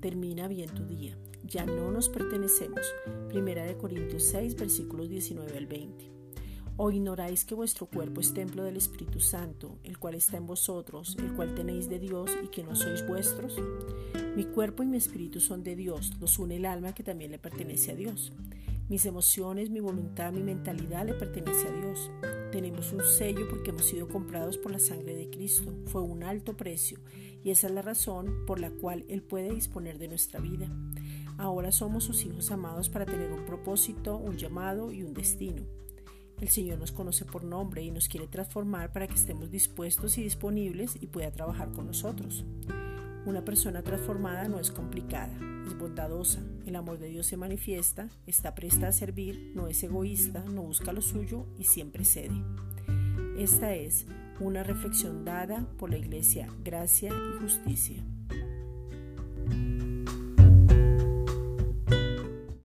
termina bien tu día. Ya no nos pertenecemos. Primera de Corintios 6, versículos 19 al 20. ¿O ignoráis que vuestro cuerpo es templo del Espíritu Santo, el cual está en vosotros, el cual tenéis de Dios y que no sois vuestros? Mi cuerpo y mi espíritu son de Dios, los une el alma que también le pertenece a Dios. Mis emociones, mi voluntad, mi mentalidad le pertenece a Dios. Tenemos un sello porque hemos sido comprados por la sangre de Cristo. Fue un alto precio y esa es la razón por la cual Él puede disponer de nuestra vida. Ahora somos sus hijos amados para tener un propósito, un llamado y un destino. El Señor nos conoce por nombre y nos quiere transformar para que estemos dispuestos y disponibles y pueda trabajar con nosotros. Una persona transformada no es complicada, es bondadosa, el amor de Dios se manifiesta, está presta a servir, no es egoísta, no busca lo suyo y siempre cede. Esta es una reflexión dada por la Iglesia Gracia y Justicia.